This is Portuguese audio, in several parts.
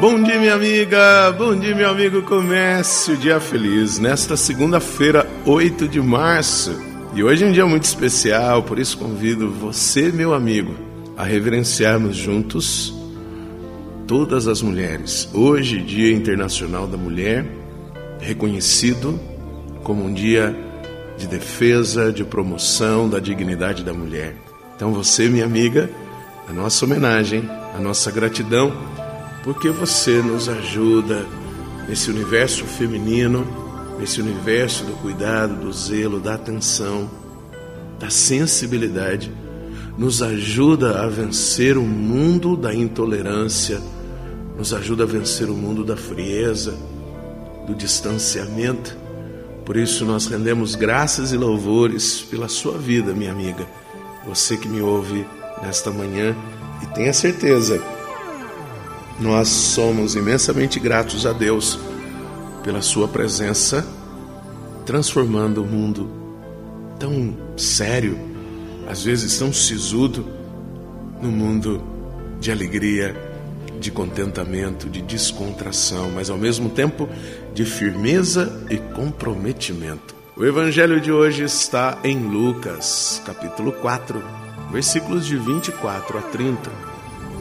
Bom dia, minha amiga. Bom dia, meu amigo. Comece o dia feliz nesta segunda-feira, 8 de março. E hoje é um dia muito especial, por isso convido você, meu amigo, a reverenciarmos juntos todas as mulheres. Hoje, Dia Internacional da Mulher, reconhecido como um dia de defesa, de promoção da dignidade da mulher. Então, você, minha amiga, a nossa homenagem, a nossa gratidão porque você nos ajuda nesse universo feminino, nesse universo do cuidado, do zelo, da atenção, da sensibilidade, nos ajuda a vencer o mundo da intolerância, nos ajuda a vencer o mundo da frieza, do distanciamento. Por isso nós rendemos graças e louvores pela sua vida, minha amiga. Você que me ouve nesta manhã e tenha certeza nós somos imensamente gratos a Deus pela Sua presença, transformando o mundo tão sério, às vezes tão sisudo, no mundo de alegria, de contentamento, de descontração, mas ao mesmo tempo de firmeza e comprometimento. O evangelho de hoje está em Lucas, capítulo 4, versículos de 24 a 30.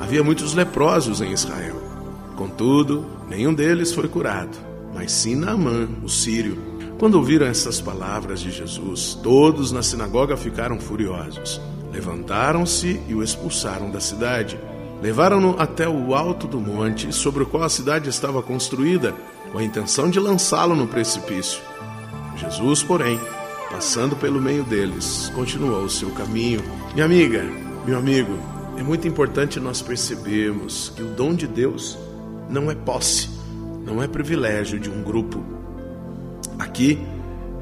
Havia muitos leprosos em Israel. Contudo, nenhum deles foi curado, mas sim Naamã, o sírio. Quando ouviram essas palavras de Jesus, todos na sinagoga ficaram furiosos. Levantaram-se e o expulsaram da cidade. Levaram-no até o alto do monte sobre o qual a cidade estava construída, com a intenção de lançá-lo no precipício. Jesus, porém, passando pelo meio deles, continuou o seu caminho. Minha amiga, meu amigo, é muito importante nós percebermos que o dom de Deus não é posse, não é privilégio de um grupo. Aqui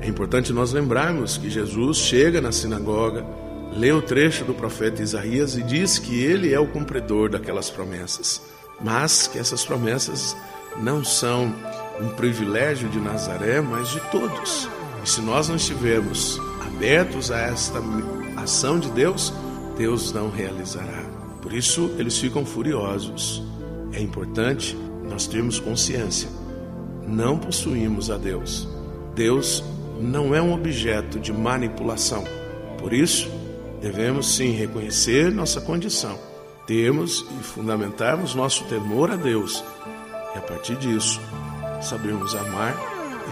é importante nós lembrarmos que Jesus chega na sinagoga, lê o trecho do profeta Isaías e diz que ele é o cumpridor daquelas promessas, mas que essas promessas não são um privilégio de Nazaré, mas de todos. E se nós não estivermos abertos a esta ação de Deus, Deus não realizará. Por isso eles ficam furiosos. É importante nós termos consciência. Não possuímos a Deus. Deus não é um objeto de manipulação. Por isso, devemos sim reconhecer nossa condição, termos e fundamentarmos nosso temor a Deus. E a partir disso, sabermos amar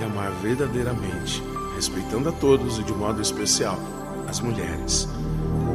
e amar verdadeiramente, respeitando a todos e de modo especial as mulheres.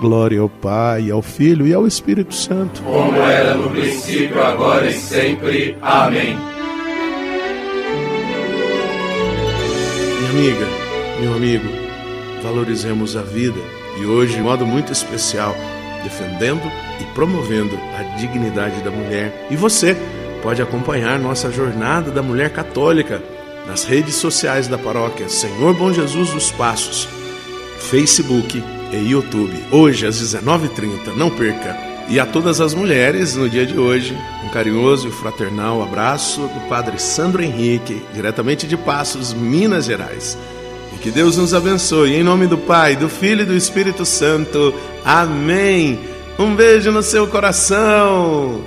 Glória ao Pai, ao Filho e ao Espírito Santo. Como era no princípio, agora e sempre. Amém. amiga, meu amigo, valorizemos a vida e hoje, de modo muito especial, defendendo e promovendo a dignidade da mulher. E você pode acompanhar nossa jornada da mulher católica nas redes sociais da paróquia Senhor Bom Jesus dos Passos, Facebook e YouTube. Hoje às 19h30, não perca! E a todas as mulheres, no dia de hoje, um carinhoso e fraternal abraço do Padre Sandro Henrique, diretamente de Passos, Minas Gerais. E que Deus nos abençoe. Em nome do Pai, do Filho e do Espírito Santo. Amém. Um beijo no seu coração.